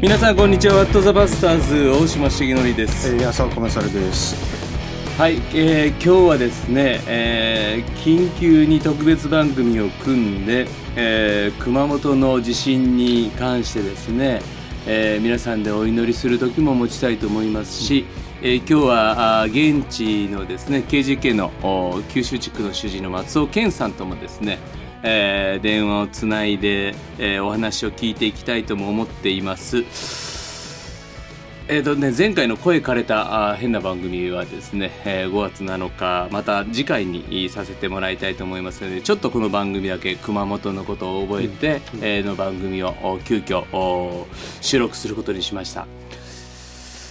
皆さんこんにちはワットザバスターズ大島重則です、えー、浅尾コマサルです。はい、えー今日はですね、えー緊急に特別番組を組んで、えー熊本の地震に関してですね、えー皆さんでお祈りする時も持ちたいと思いますし、えー今日は現地のですね KGK のお九州地区の主事の松尾健さんともですね、えー電話をつないで、えーお話を聞いていきたいとも思っています。えーとね、前回の声枯れたあー変な番組はですね、えー5月7日また次回にさせてもらいたいと思いますのでちょっとこの番組だけ熊本のことを覚えて、えーの番組をお急遽お収録することにしました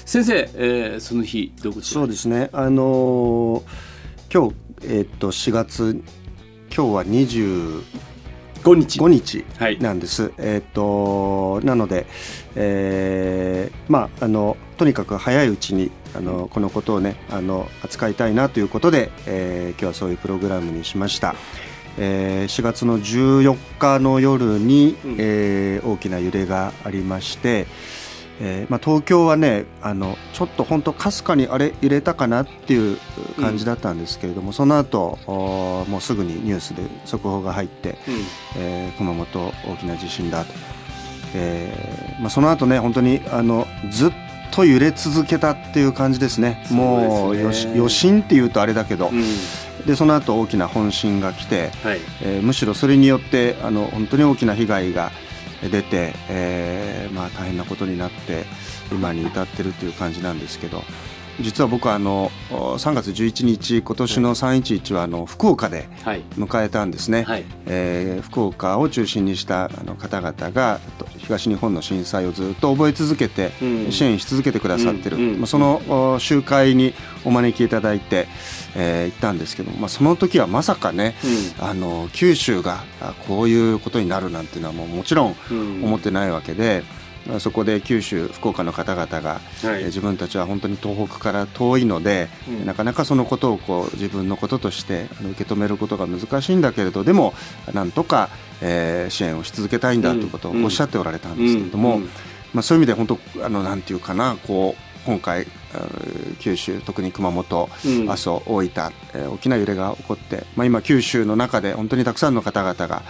先生、えーその日どこそうですね。あのー今日えーっと4月今日は25 5日日はいなんです。えーっとなので、えーまああのとにかく早いうちにあのこのことをねあの扱いたいなということで、えー今日はそういうプログラムにしました。えー4月の14日の夜に、うんえー大きな揺れがありまして、えーまあ、東京はねあのちょっと本当かすかにあれ揺れたかなっていう感じだったんですけれども、その後おーもうすぐにニュースで速報が入って、えー熊本大きな地震だ。と、えーまあ、その後ね本当にあのずっと揺れ続けたっていう感じですね。もう余震っていうとあれだけど、うん、うん。でその後大きな本震が来て、はい。えーむしろそれによってあの本当に大きな被害が出て、えーまあ、大変なことになって今に至ってるという感じなんですけど実は僕はあのお3月11日今年の311はあの福岡ではい。迎えたんですね、はい。えー福岡を中心にしたあの方々がと東日本の震災をずっと覚え続けて、うん。支援し続けてくださってる、まあ、そのお集会にお招きいただいて、えー行ったんですけど、まあ、その時はまさかね、あの九州があこういうことになるなんていうのはもうもちろんうん。思ってないわけで、まあそこで九州福岡の方々が、はい。えー自分たちは本当に東北から遠いので、うん。なかなかそのことをこう自分のこととしてあの受け止めることが難しいんだけれどでもなんとか、えー支援をし続けたいんだということをおっしゃっておられたんですけれども、まあ、そういう意味で本当あのなんていうかなこう今回九州特に熊本、うん。阿蘇大分、えー大きな揺れが起こって、まあ、今九州の中で本当にたくさんの方々が、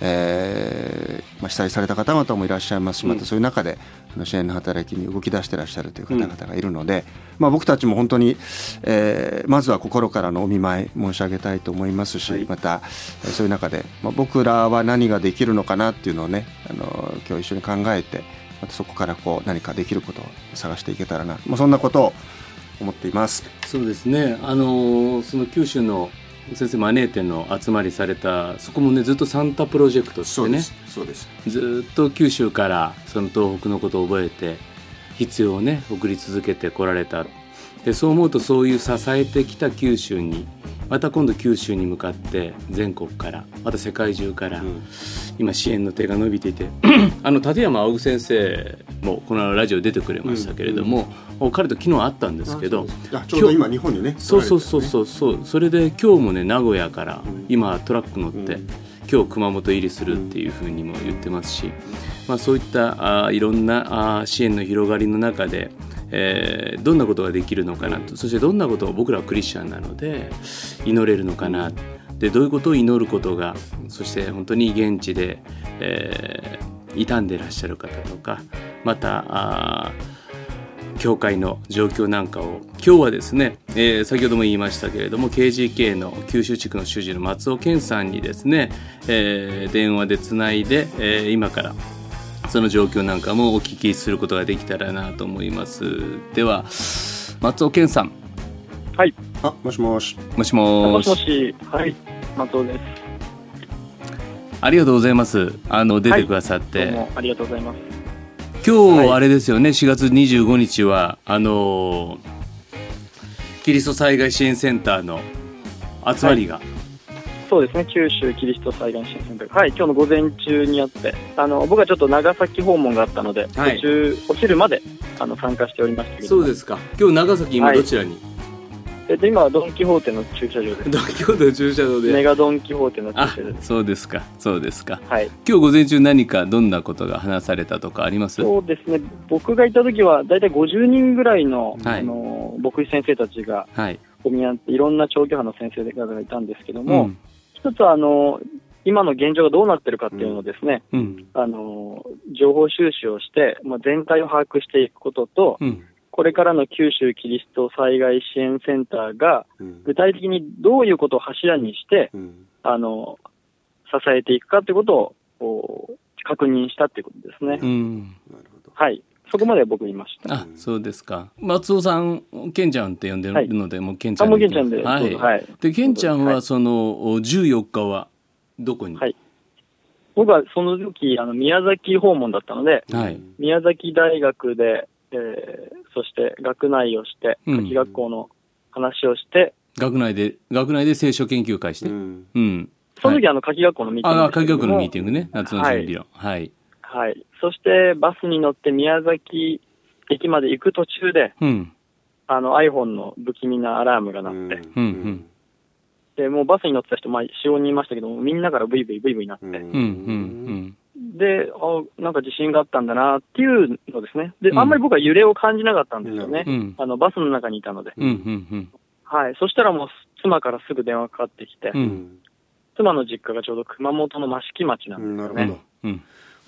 えーまあ、被災された方々もいらっしゃいますしまたそういう中で支援の働きに動き出してらっしゃるという方々がいるので、まあ、僕たちも本当に、えーまずは心からのお見舞い申し上げたいと思いますし、はい。またえーそういう中で、まあ、僕らは何ができるのかなっていうのをねあの今日一緒に考えてまたそこからこう何かできることを探していけたらな、まあ、そんなことを思っています。そうですね、あのーその九州の先生マネー店の集まりされたそこもねずっとサンタプロジェクトってねそうです。ずっと九州からその東北のことを覚えて必要をね送り続けてこられたでそう思うとそういう支えてきた九州にまた今度九州に向かって全国からまた世界中から、今支援の手が伸びていて あの立山青先生もこのラジオ出てくれましたけれども、彼と昨日会ったんですけどあちょうど今日本にねそうそうそううそうそう。それで今日もね名古屋から今トラック乗って、今日熊本入りするっていうふうにも言ってますし、まあ、そういったあーいろんなあー支援の広がりの中で、えーどんなことができるのかなと。そしてどんなことを僕らはクリスチャンなので祈れるのかな。でどういうことを祈ることがそして本当に現地で、えー傷んでいらっしゃる方とかまたあ教会の状況なんかを今日はですね、えー先ほども言いましたけれども KGK の九州地区の主事の松尾健さんにですね、えー電話でつないで、えー今からその状況なんかもお聞きすることができたらなと思いますでは松尾健さんはい。あもしもしもしももしもし。はい。松尾です。ありがとうございますあの出てくださって、どうもありがとうございます。今日はいあれですよね、4月25日はあのーキリスト災害支援センターの集まりが、そうですね。九州キリスト災害支援センター。はい。今日の午前中にあって、あの僕はちょっと長崎訪問があったので、はい途中お昼まであの参加しておりましたけど。そうですか今日長崎今はいどちらに、えっと、今はドン・キホーテの駐車場です。ドン・キホーテの駐車場でメガドン・キホーテの駐あ車場です。そうですかそうですかはい。今日午前中何かどんなことが話されたとかあります？そうですね。僕がいた時は、だいたい50人ぐらいの、はいあの、牧師先生たちがはい混み合って、いろんな長距離の先生方がいたんですけどうも、ん一つは、あの、今の現状がどうなってるかっていうのをですね、うん。あの、情報収集をして、まあ、全体を把握していくことと、うん。これからの九州キリスト災害支援センターが、うん。具体的にどういうことを柱にして、うん。あの、支えていくかということを、確認したっていうことですね。うん。なるほど。はい。そこまでは僕言いました。あそうですか。松尾さんケンちゃんって呼んでるので、もうケンちゃあ、んもうケンちゃんで。はい、はい。でケンちゃんははい。そのお14日はどこに？はい。僕はその時、あの、宮崎訪問だったので、はい。宮崎大学で、えーそして学内をして、うん。夏季学校の話をして、学内で学内で聖書研究会して。ううん、んその時、あの、夏季学校のミーティングああでしたけども。科学のミーティングね。夏の準備のはい、はい。そして、バスに乗って宮崎駅まで行く途中で、うん。あの、iPhone の不気味なアラームが鳴って、うん。うんで、もうバスに乗ってた人、まあ、4、5人いましたけども、みんなからブイブイブイブイなって、うんうんうん。で、あなんか地震があったんだなっていうのですね。で、うん。あんまり僕は揺れを感じなかったんですよね。うん。うんあの、バスの中にいたので。うんうんうん。はい。そしたらもう、妻からすぐ電話かかってきて、うん。妻の実家がちょうど熊本の益城町なんですよね。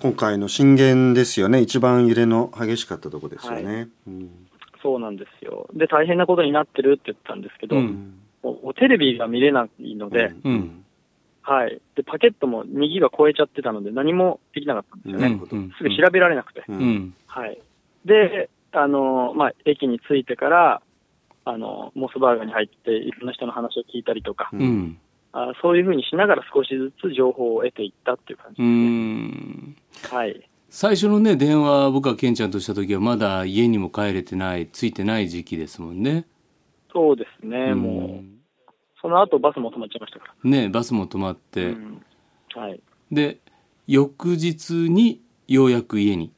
今回の震源ですよね。一番揺れの激しかったとこですよね、うん。そうなんですよ。で、大変なことになってるって言ったんですけど、うん。もうテレビが見れないので、うん。はい。で、パケットも2ギガ超えちゃってたので何もできなかったんですよね。すぐ調べられなくて。はい。で、あの、まあ、駅に着いてから、あの、モスバーガーに入って、いろんな人の話を聞いたりとか、うん。あそういうふうにしながら少しずつ情報を得ていったっていう感じう。んはい。最初のね電話僕がケンちゃんとした時はまだ家にも帰れてないついてない時期ですもんね。そうですね、もう、その後バスも止まっちゃいましたから。ねバスも止まって、うん。はい。で翌日にようやく家に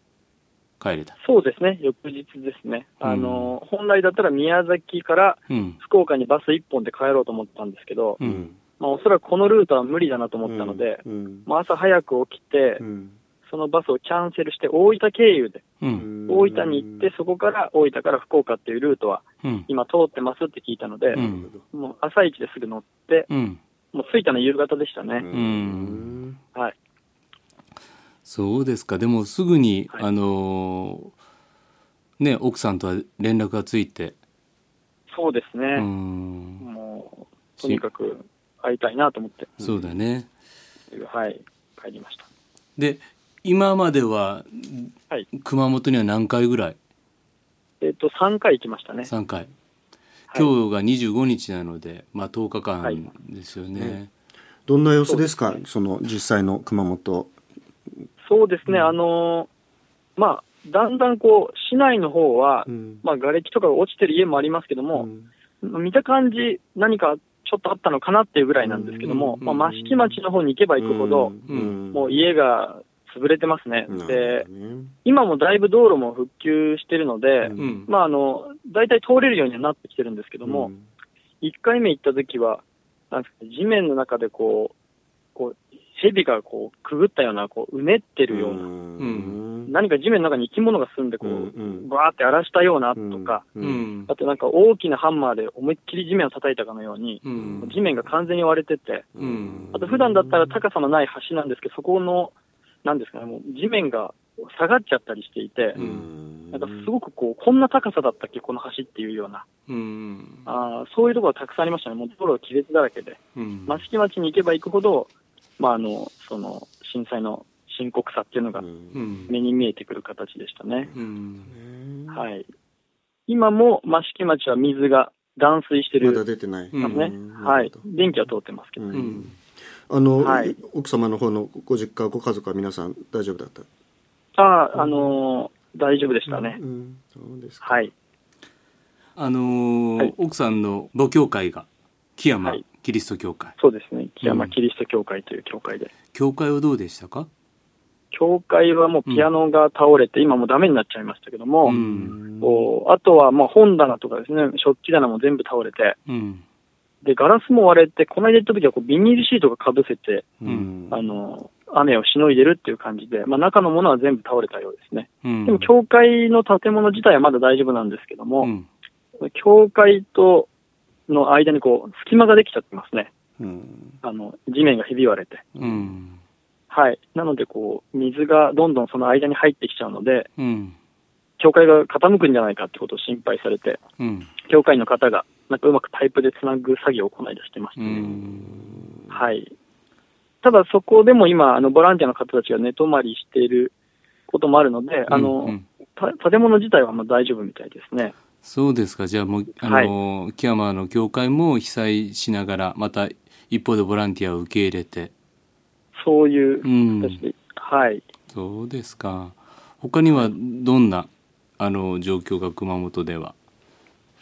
帰れた。そうですね、翌日ですね。あの、本来だったら宮崎からうん。福岡にバス1本で帰ろうと思ったんですけど、うん。まあ、おそらくこのルートは無理だなと思ったので、うん。まあ、朝早く起きて、うんそのバスをキャンセルして大分経由で、うん。大分に行って、そこから大分から福岡っていうルートはうん。今通ってますって聞いたので、うん。もう朝一ですぐ乗って、うん。もう着いたの夕方でしたね。ん。はい。そうですか。でもすぐに、はい。あのーね奥さんとは連絡がついて。そうですうね。ん。もう、とにかく会いたいなと思って、そうだね。はい、帰りました。で今までははい。熊本には何回ぐらい？えっ、と、3回行きましたね。3回。はい。今日が25日なので、まあ、10日はい。間ですよね。どんな様子ですか？そうですその実際の熊本。そうですね、あのーまあ、だんだんこう、市内の方は、うん。まあ、瓦礫とかが落ちてる家もありますけども、見た感じ、何かちょっとあったのかなっていうぐらいなんですけども、うん。まあ、益城町の方に行けば行くほど、うん。もう家が潰れてますね。で今もだいぶ道路も復旧してるので、うん。うんまあ、あの、大体通れるようにはなってきてるんですけども、1回目行った時は、なんですか地面の中でこう、こう、蛇がこう、くぐったような、こう、うねってるような、ん。何か地面の中に生き物が住んで、こう、うんバーって荒らしたようなとか、ううんん。あとなんか大きなハンマーで思いっきり地面を叩いたかのように、うん。地面が完全に割れてて、うん。あと普段だったら高さのない橋なんですけど、そこの、なんですかね、もう地面が下がっちゃったりしていて、うんなんかすごくこう、こんな高さだったっけ、この橋っていうような、うんあーそういうところがたくさんありましたね。もう道路亀裂だらけで。うん益城町に行けば行くほど、まあ、あの、その、震災の深刻さっていうのがうん目に見えてくる形でしたね。うんはい。今も益城町は水が断水してまだる出てない。ね。うんはい。電気は通ってますけど。うんうんあの、はい奥様の方のご実家、ご家族は皆さん大丈夫だった？ああ、あのー大丈夫でしたね。うん、そうですか。はい。あのーはい奥さんの母教会が木山はいキリスト教会、そうですね。木山うんキリスト教会という教会で。教会はどうでしたか？教会はもうピアノが倒れて、今もうダメになっちゃいましたけども、うんあとはまあ本棚とかですね、食器棚も全部倒れて、うんで、ガラスも割れて、この間行った時はこうビニールシートがかぶせて、うんあの、雨をしのいでるっていう感じで、まあ中のものは全部倒れたようですね。うんでも教会の建物自体はまだ大丈夫なんですけども、うん教会との間にこう隙間ができちゃってますね。うんあの、地面がひび割れて。うんはい。なのでこう、水がどんどんその間に入ってきちゃうので、うん教会が傾くんじゃないかってことを心配されて、うん教会の方がなんかうまくパイプでつなぐ作業を行い出してましうたね。んはい。ただそこでも今、あの、ボランティアの方たちが寝泊まりしていることもあるので、あの、うんた建物自体はまあ大丈夫みたいですね。そうですかじゃあもうあの、木山の教会も被災しながらまた一方でボランティアを受け入れてそういううん形で、はい。そうですか他にはどんなあの状況が熊本では？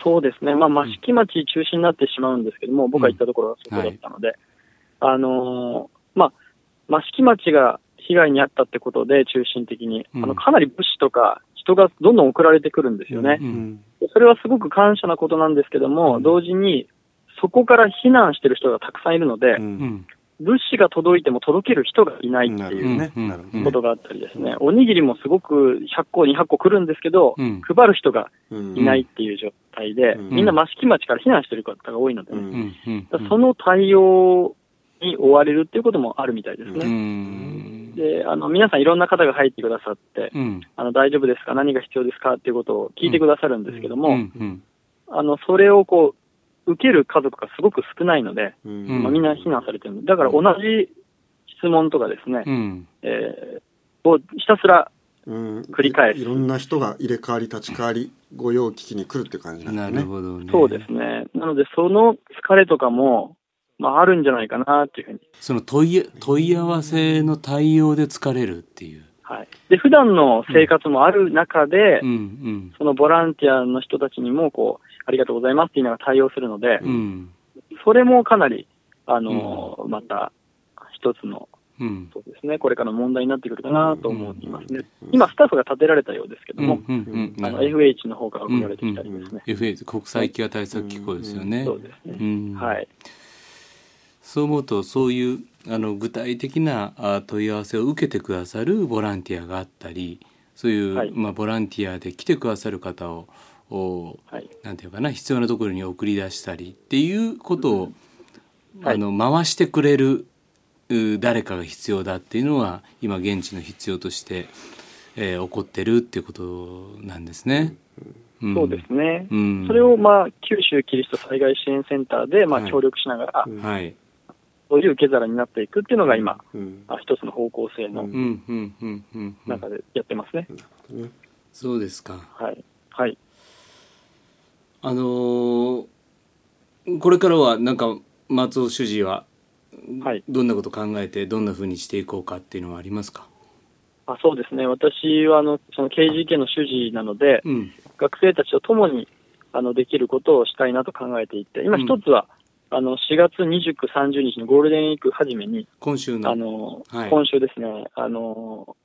そうですね。まあ、益城町中心になってしまうんですけども、僕が行ったところはそこだったので、あのーまあ、益城町が被害に遭ったってことで中心的に、うん。あの、かなり物資とか人がどんどん送られてくるんですよね。うん。それはすごく感謝なことなんですけども、同時に、そこから避難してる人がたくさんいるので、うん物資が届いても届ける人がいないっていうことがあったりですね、おにぎりもすごく100個、200個来るんですけど、うん。配る人がうんいないっていう状態で、うん。みんな益城町から避難してる方が多いのでね、その対応に追われるっていうこともあるみたいですうね。ん。で、あの、皆さんいろんな方が入ってくださって、うん。あの、大丈夫ですか？何が必要ですか？っていうことを聞いてくださるんですけども、あの、それをこう、受ける家族がすごく少ないので、うん。うんまあ、みんな避難されてるの。でだから同じ質問とかですね、うん。えーをひたすら、うん。繰り返す。いろんな人が入れ替わり立ち替わり御用聞きに来るって感じなんなですね。るほどね。そうですね。なので、その疲れとかも、まあ、あるんじゃないかなっていうふうに。その問い問い合わせの対応で疲れるっていう。はい。で、普段の生活もある中で、うん。そのボランティアの人たちにも、こう、ありがとうございますって言いながら対応するので、うん。うんそれもかなり、あの、また、一つの、うん。そうですね、これからの問題になってくるかなと思いますね。今、スタッフが立てられたようですけども、FH の方から送られてきたりですね。FA 国際飢餓対策機構ですよね。そうですね。うん。はい。そう思うとそういうあの具体的なあ問い合わせを受けてくださるボランティアがあったりそういう、はい。まあ、ボランティアで来てくださる方をおはい。なんていうかな必要なところに送り出したりっていうことを、はいあの回してくれるう誰かが必要だっていうのは今現地の必要として、えー起こってるっていうことなんですね。んそうですね。うん、それを、まあ、九州キリスト災害支援センターで、まあ、はい協力しながら、うんはい。そういう受け皿になっていくっていうのが今、うんあ一つの方向性のうんうんうんうんうんうん中でやってますね。ねそうですか。はい。はい。あのーこれからはなんか松尾主事ははい。どんなこと考えてどんなふうにしていこうかっていうのはありますか？あそうですね。私は、あの、その KGK の主事なので、うん学生たちと共に、あの、できることをしたいなと考えていて、今うん一つは、あの、4月29、30日のゴールデンウィーク初めに、今週のあの、はい今週ですね、あの、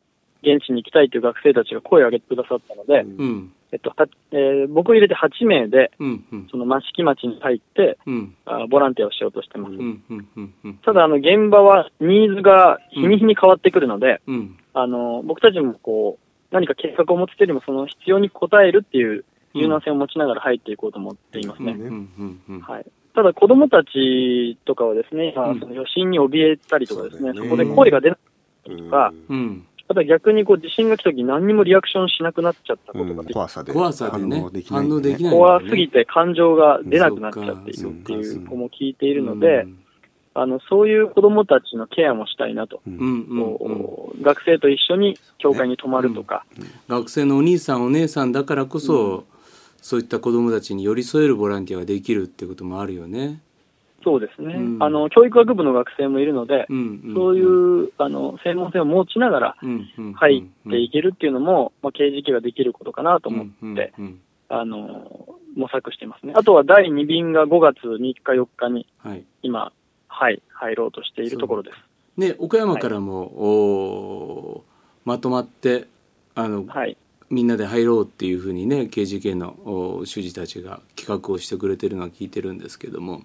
現地に行きたいという学生たちが声を上げてくださったので、うんえっと、はえー僕を入れて8名で、うんうん。その益城町に入って、うん。あボランティアをしようとしてます。うんうんうんうん。ただ、あの、現場はニーズが日に日に変わってくるので、うん。あの、僕たちもこう、何か計画を持つというよりも、その必要に応えるっていう柔軟性を持ちながら入っていこうと思っていますね。うんうんうんはい。ただ、子供たちとかはですね、今うん。その余震に怯えたりとかですねそこで声が出ないとか、うんただ逆にこう地震が来た時何にもリアクションしなくなっちゃったことがうん。怖さで怖さでね反応できない反応できない怖すぎて感情が出なくなっちゃっているっていう。子も聞いているので、あの、そういう子供たちのケアもしたいなと。学生と一緒に教会に泊まるとか、学生のお兄さんお姉さんだからこそ、そういった子どもたちに寄り添えるボランティアができるっていうこともあるよね。そうですね、うん。あの、教育学部の学生もいるので、うんうん、そういう、あの、専門性を持ちながらうんうんうん入っていけるっていうのも、まあ、刑事系ができることかなと思って、うんうんうん。あの、模索してますね。あとは第2便が5月3日4日にはい。今、はい、入ろうとしているところです。ね、岡山からも、おーまとまってあの、はい。みんなで入ろうっていうふうにね KGK のお主事たちが企画をしてくれてるのは聞いてるんですけども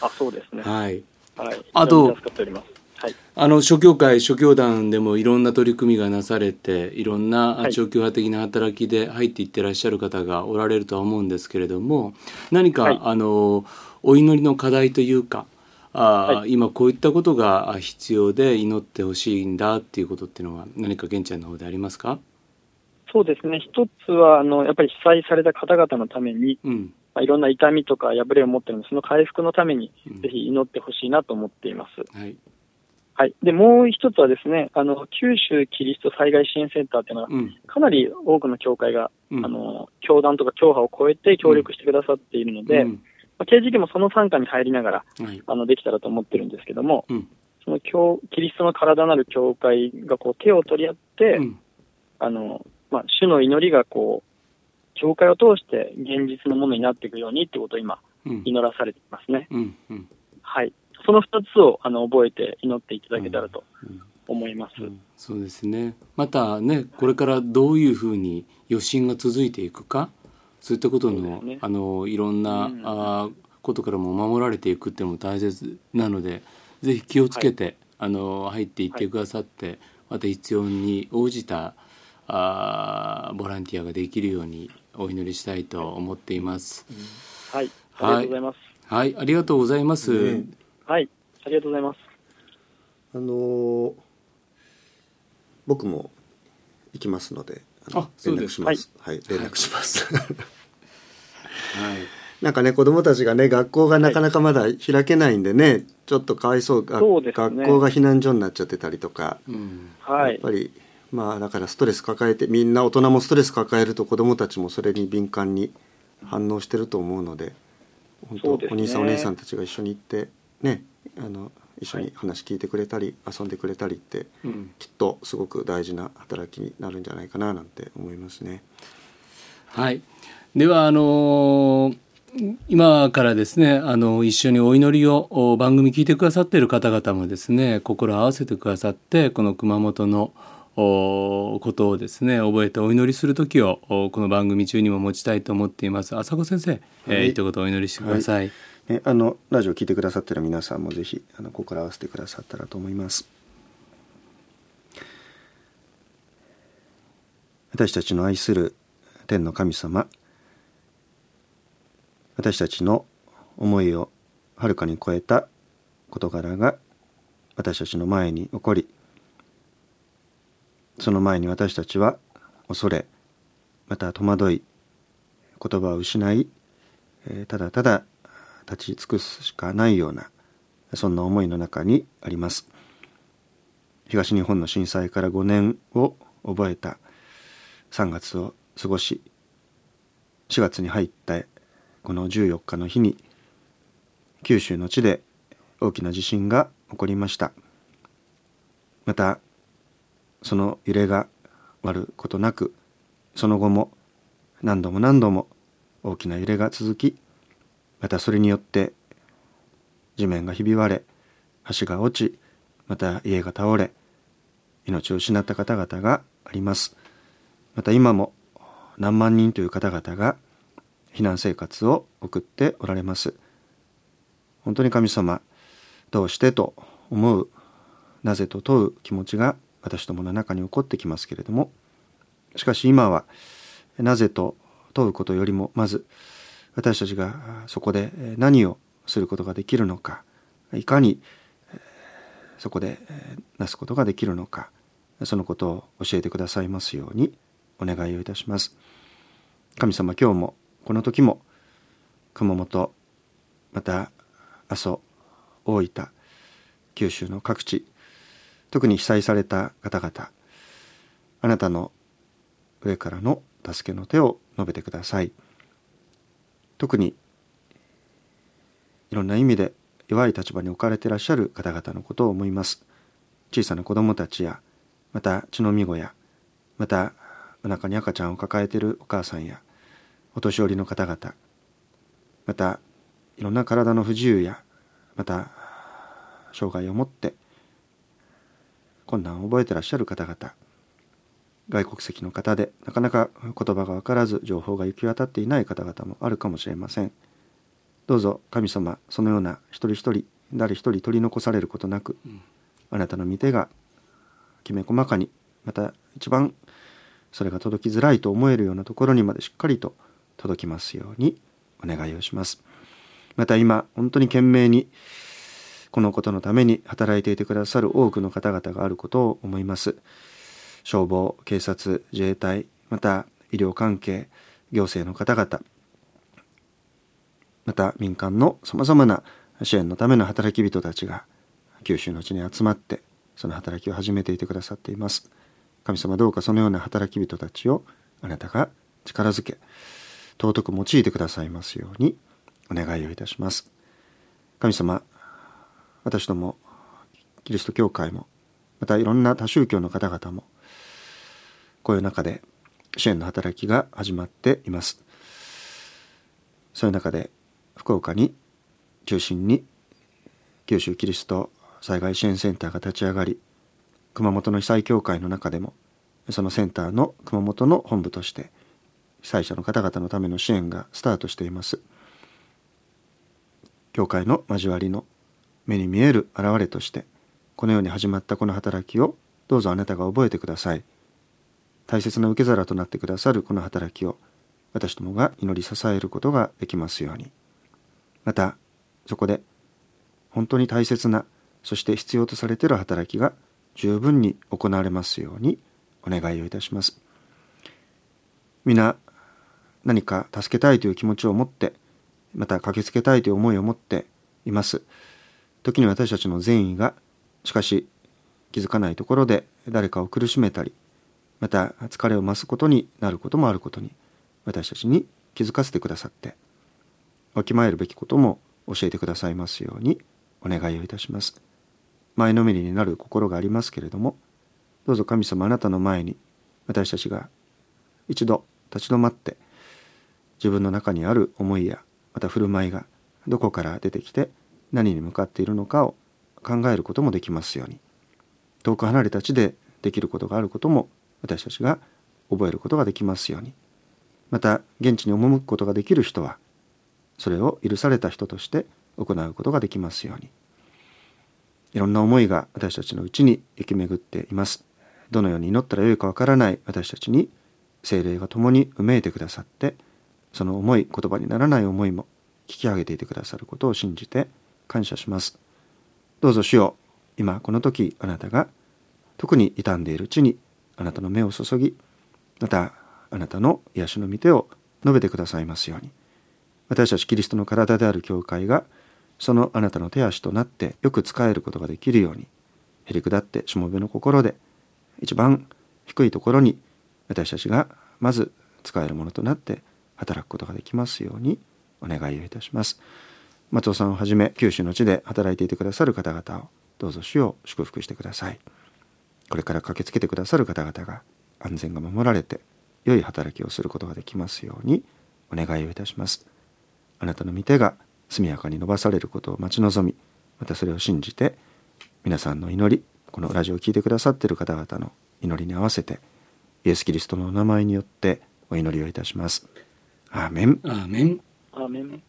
あ、そうですね。はいはい。あと。はい。あの諸教会諸教団でもいろんな取り組みがなされていろんなはい長距派的な働きで入っていってらっしゃる方がおられるとは思うんですけれども何か、はいあのお祈りの課題というかあー、は今こういったことが必要で祈ってほしいんだっていうことっていうのは何か玄ちゃんの方でありますか？そうですね。一つは、あの、やっぱり被災された方々のために、うんまあ、いろんな痛みとか破れを持ってるので、その回復のためにうん、ぜひ祈ってほしいなと思っています。はい。はい。で、もう一つはですね、あの、九州キリスト災害支援センターっていうのは、うん。かなり多くの教会が、うん。あの、教団とか教派を超えて協力してくださっているので、うん。まあ、KGK もその参加に入りながら、はい。あの、できたらと思ってるんですけども、うん。その教、キリストの体なる教会がこう手を取り合って、うん。あの、まあ、主の祈りがこう、教会を通して現実のものになっていくようにってことを今、うん。祈らされていますね。うんうん。はい。その二つを、あの、覚えて祈っていただけたらとうん思います。うんそうですね。またねこれからどういうふうに余震が続いていくかそういったことの,、ね。あのいろんな、うん。あーことからも守られていくっていうのも大切なのでぜひ気をつけて、あの入っていってくださって、また必要に応じたあーボランティアができるようにお祈りしたいと思っています。はい。ありがとうございます。はい、ありがとうございます。ねはい。ありがとうございます。あのー僕も行きますのであのあそうです連絡しますはい、連絡します、はい なんかね子供たちがね学校がなかなかまだ開けないんでね、ちょっとかわいそうがそうね学校が避難所になっちゃってたりとか、うんはい。やっぱりまあだからストレス抱えてみんな大人もストレス抱えると子供たちもそれに敏感に反応してると思うので本当ねお兄さんお姉さんたちが一緒に行ってねあの一緒に話聞いてくれたり、遊んでくれたりってうん。きっとすごく大事な働きになるんじゃないかななんて思いますね。はい、ではあのー今からですねあの一緒にお祈りをお番組聞いてくださっている方々もですね心を合わせてくださってこの熊本のおことをですね覚えてお祈りする時をおこの番組中にも持ちたいと思っています。浅子先生、えーはい。一言お祈りしてください、ね、あのラジオ聞いてくださってる皆さんもぜひあの心合わせてくださったらと思います。私たちの愛する天の神様私たちの思いをはるかに超えた事柄が私たちの前に起こりその前に私たちは恐れまた戸惑い言葉を失いただただ立ち尽くすしかないようなそんな思いの中にあります。東日本の震災から5年を覚えた3月を過ごし4月に入ったこの14日の日に九州の地で大きな地震が起こりました。またその揺れが終わることなくその後も何度も何度も大きな揺れが続きまたそれによって地面がひび割れ橋が落ちまた家が倒れ命を失った方々があります。また今も何万人という方々が避難生活を送っておられます。本当に神様どうしてと思うなぜと問う気持ちが私どもの中に起こってきますけれどもしかし今はなぜと問うことよりもまず私たちがそこで何をすることができるのかいかにそこでなすことができるのかそのことを教えてくださいますようにお願いをいたします。神様今日もこの時も熊本また阿蘇大分九州の各地特に被災された方々あなたの上からの助けの手を述べてください。特にいろんな意味で弱い立場に置かれていらっしゃる方々のことを思います。小さな子供たちやまた血のみ子やまたお腹に赤ちゃんを抱えているお母さんやお年寄りの方々またいろんな体の不自由やまた障害を持って困難を覚えてらっしゃる方々。外国籍の方でなかなか言葉が分からず情報が行き渡っていない方々もあるかもしれません。どうぞ神様そのような一人一人誰一人取り残されることなく、うん、あなたの御手がきめ細かにまた一番それが届きづらいと思えるようなところにまでしっかりと届きますようにお願いをします。また今本当に懸命にこのことのために働いていてくださる多くの方々があることを思います。消防警察自衛隊また医療関係行政の方々また民間のさまざまな支援のための働き人たちが九州の地に集まってその働きを始めていてくださっています。神様どうかそのような働き人たちをあなたが力づけ尊く用いてくださいますようにお願いをいたします。神様私どもキリスト教会もまたいろんな多宗教の方々もこういう中で支援の働きが始まっています。そういう中で福岡に中心に九州キリスト災害支援センターが立ち上がり熊本の被災協会の中でもそのセンターの熊本の本部として被災者の方々のための支援がスタートしています。教会の交わりの目に見える現れとしてこのように始まったこの働きをどうぞあなたが覚えてください。大切な受け皿となってくださるこの働きを私どもが祈り支えることができますように。またそこで本当に大切なそして必要とされている働きが十分に行われますようにお願いをいたします。皆何か助けたいという気持ちを持ってまた駆けつけたいという思いを持っています。時に私たちの善意がしかし気づかないところで誰かを苦しめたりまた疲れを増すことになることもあることに私たちに気づかせてくださってわきまえるべきことも教えてくださいますようにお願いをいたします。前のめりになる心がありますけれどもどうぞ神様あなたの前に私たちが一度立ち止まって自分の中にある思いやまた振る舞いがどこから出てきて何に向かっているのかを考えることもできますように遠く離れた地でできることがあることも私たちが覚えることができますようにまた現地に赴くことができる人はそれを許された人として行うことができますように。いろんな思いが私たちのうちに行き巡っています。どのように祈ったらよいかわからない私たちに精霊が共にうめいてくださってその思い言葉にならない思いも聞き上げていてくださることを信じて感謝します。どうぞ主よ今この時あなたが特に傷んでいるうちにあなたの目を注ぎまたあなたの癒しの御手を述べてくださいますように私たちキリストの体である教会がそのあなたの手足となってよく使えることができるようにへりくだってしもべの心で一番低いところに私たちがまず使えるものとなって働くことができますようにお願いをいたします松尾さんをはじめ九州の地で働いていてくださる方々をどうぞ主を祝福してくださいこれから駆けつけてくださる方々が安全が守られて良い働きをすることができますようにお願いをいたしますあなたの御手が速やかに伸ばされることを待ち望みまたそれを信じて皆さんの祈りこのラジオを聴いてくださっている方々の祈りに合わせてイエス・キリストのお名前によってお祈りをいたします。アーメン。アーメン。アーメン。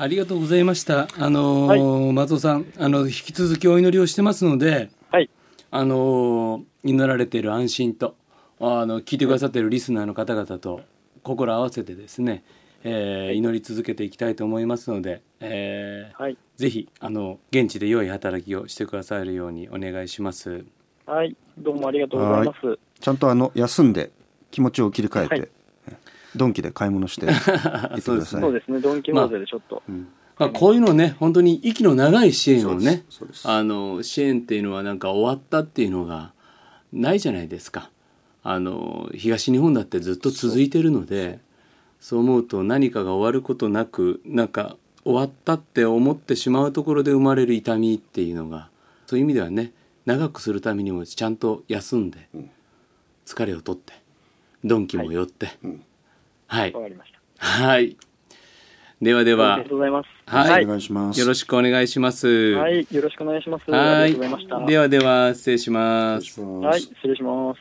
ありがとうございました。あのーはい、松尾さん、あの引き続きお祈りをしてますので、はい、あのー、祈られている安心と、あの聞いてくださっているリスナーの方々と心合わせてですね、えー、祈り続けていきたいと思いますので、えー、はい、ぜひあの現地で良い働きをしてくださるようにお願いします。はい、どうもありがとうございます。ちゃんとあの休んで気持ちを切り替えて、はい、ドンキで買い物してそうですね。そうですね。ドンキモーゼでちょっと。まあうんまあ、こういうのね、本当に息の長い支援をね、あの、支援っていうのはなんか終わったっていうのがないじゃないですか。あの、東日本だってずっと続いてるので、そう思うと何かが終わることなくなんか終わったって思ってしまうところで生まれる痛みっていうのがそういう意味ではね長くするためにもちゃんと休んで、疲れを取って鈍気も寄って、はい、わ、はい。わかりました。はい。ではでは。ありがとうございます。はい。お願いします。よろしくお願いします。はい。よろしくお願いします。はい。ではでは、失礼します。はい。失礼します。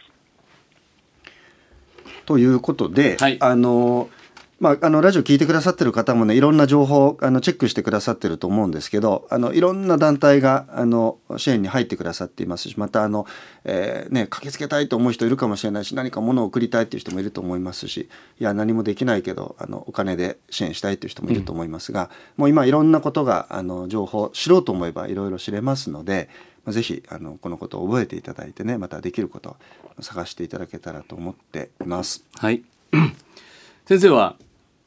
ということで、はい、あの。まあ、あのラジオ聞いてくださってる方もねいろんな情報あのチェックしてくださってると思うんですけどあのいろんな団体があの支援に入ってくださっていますしまたあの、えーね、駆けつけたいと思う人いるかもしれないし何か物を送りたいっていう人もいると思いますしいや何もできないけどあのお金で支援したいという人もいると思いますが、もう今いろんなことがあの情報知ろうと思えばいろいろ知れますので。まあぜひあのこのことを覚えていただいてねまたできることを探していただけたらと思っています。はい 先生は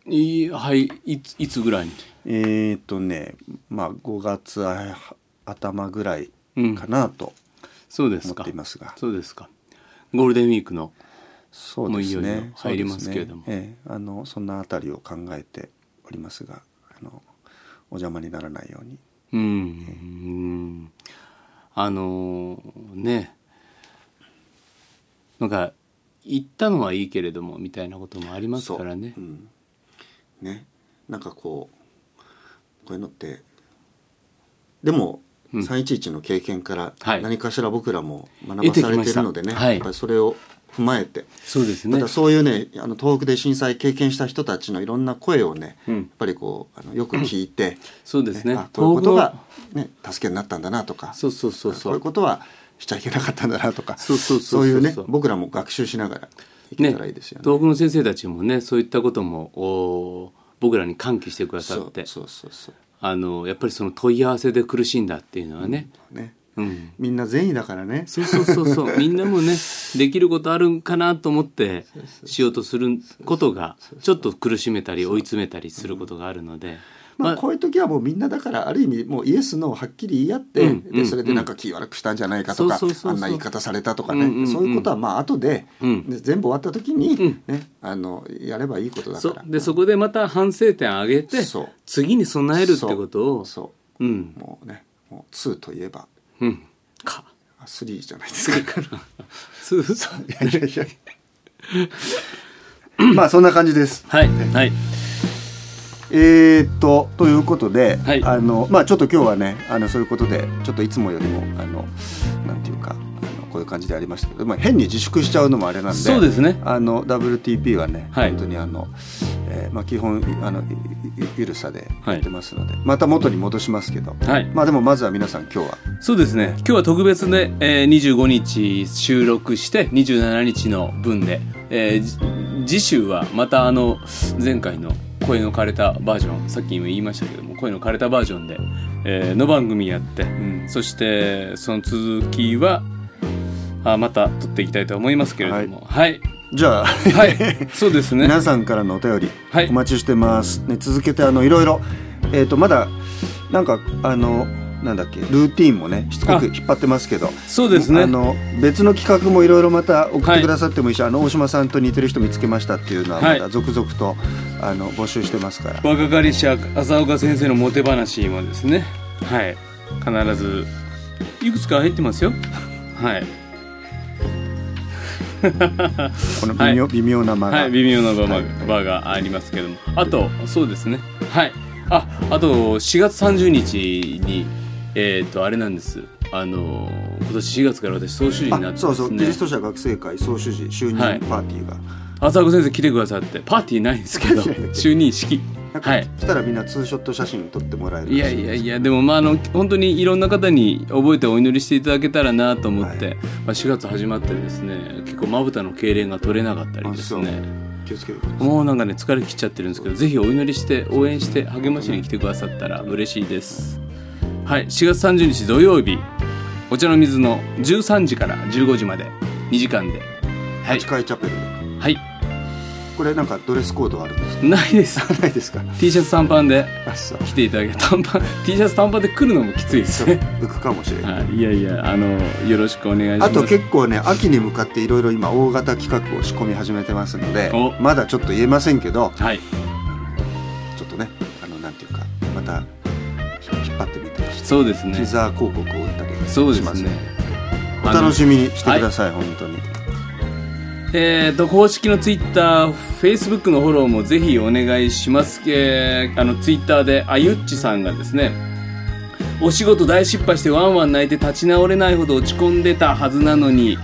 いはいいついつぐらいに？えー、とねまあ5月あ頭ぐらいかなとそうですか。思っていますが、そうですか。ゴールデンウィークのそうですね。入りますけれども。ね。ええあのそんなあたりを考えておりますがあのお邪魔にならないように。うん。うんあのーね。なんか行ったのはいいけれどもみたいなこともありますからね。そう。うんね。なんかこうこういうのってでも、うん。311の経験からはい。何かしら僕らも学ばされてるのでね、はい。やっぱりそれを踏まえて。そうですね。またそういうねあの東北で震災経験した人たちのいろんな声をね、うん。やっぱりこうあのよく聞いて、そうですね。あこういうことが東、ね、助けになったんだなとかそうそうそうそう。こういうことはしちゃいけなかったんだなとかそうそうそう。そういうね僕らも学習しながらいけねたらいいですよね。東北の先生たちもねそういったこともお僕らに喚起してくださそうってそうそうそうあのやっぱりその問い合わせで苦しんだっていうのはね、ね。うん、みんな善意だからね。そうそうそうそう。みんなもねできることあるんかなと思ってしようとすることがちょっと苦しめたり追い詰めたりすることがあるので、まあ、まあこういう時はもうみんなだからある意味もうイエスノーをはっきり言い合って、うんうんでそれでなんか気悪くしたんじゃないかとか、あんな言い方されたとかね、うんうんうん。そういうことはまあ後で,、うん。で全部終わった時に、うん。ねあのやればいいことだから。そう。でそこでまた反省点上げて次に備えるってことを。そう。うん。もうねもう2といえば。うん。か。あ3じゃないですか。そう。いやいやいや。まあそんな感じです。はい。はいえー、っとということで、はい。あのまあちょっと今日はねあのそういうことでちょっといつもよりもあのなんていうかあのこういう感じでありましたけど、まあ、変に自粛しちゃうのもあれなんでそうですね。あの WTP はね、はい。本当にあの、えーまあ、基本あのいいゆるさでやってますので、また元に戻しますけど、はい。まあでもまずは皆さん今日は。そうですね。今日は特別で、えー、25日収録して27日の分で、えーじ次週はまたあの前回の声の枯れたバージョン。さっきも言いましたけども声の枯れたバージョンで、えーの番組やって、そしてその続きはあまた撮っていきたいと思いますけれども。はい。じゃあ、はい、そうですね。皆さんからのお便りはい。お待ちしてます、ね、続けてあのいろいろ、えー、とまだなんかあのなんだっけルーティンもねしつこく引っ張ってますけど。そうですね。あの別の企画もいろいろまた送ってくださってもいいし、あの大島さんと似てる人見つけましたっていうのははい。まだ続々と、あの募集してますから。若かりし浅岡先生のモテ話もですね。はい。必ずいくつか入ってますよ。はい。この微妙,、微妙な間が、はい微妙な場がありますけども。あとそうですね。はい。ああと4月30日にえっ、とあれなんです。あの今年4月から私総主事になってね。そうそう。キリスト者学生会総主事就任はい。パーティーが、浅岡先生来てくださってパーティーないんですけど 就任式。はい。来たらみんなツーショット写真撮ってもらえるいやいやいやでもまああの本当にいろんな方に覚えてお祈りしていただけたらなと思って、はい。まあ、4月始まってですね結構まぶたの痙攣が取れなかったりですね。気をつけてもうなんかね疲れ切っちゃってるんですけどぜひお祈りして応援して励ましに来てくださったら嬉しいですはい4月30日土曜日。お茶の水の13時から15時まで。2時間で。はい。八階チャペルで。はい。これなんかドレスコードあるんですか？ないです。ないですか？T シャツ短パンであそう。来ていただけ短パン T シャツ短パンで来るのもきついですね。浮くかもしれない。はい、いやいやあのよろしくお願いします。あと結構ね秋に向かっていろいろ今大型企画を仕込み始めてますのでお。まだちょっと言えませんけどはいそうですね。ティザー広告を打ったりそうですします。ねお楽しみにしてください、本当に。えー、と公式のツイッター、フェイスブックのフォローもぜひお願いします。えー、あのツイッターであゆっちさんがですね、お仕事大失敗してワンワン泣いて立ち直れないほど落ち込んでたはずなのに、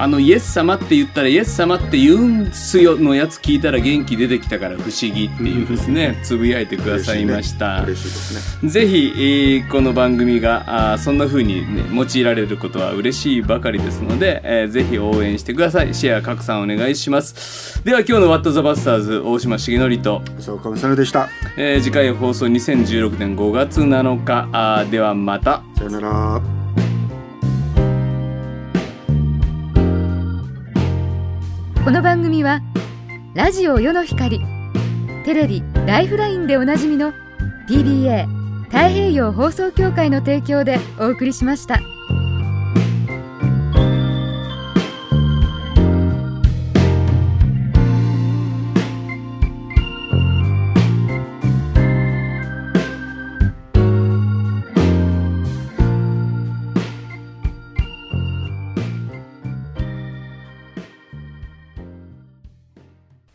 あのイエス様って言ったらイエス様って言うんすよのやつ聞いたら元気出てきたから不思議っていうですね、つぶやいてくださいました。嬉しいですね。ぜひ、えーこの番組があーそんな風に、ね、用いられることは嬉しいばかりですので、えーぜひ応援してください。シェア拡散お願いします。では今日の「ワット・ザ・バスターズ」大島重則と、そうかむさるでした。えー次回放送2016年5月7日。あーではまた。さよならこの番組はラジオ世の光テレビ「ライフライン」でおなじみの PBA 太平洋放送協会の提供でお送りしました。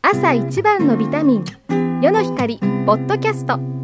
朝一番のビタミン世の光ポッドキャスト。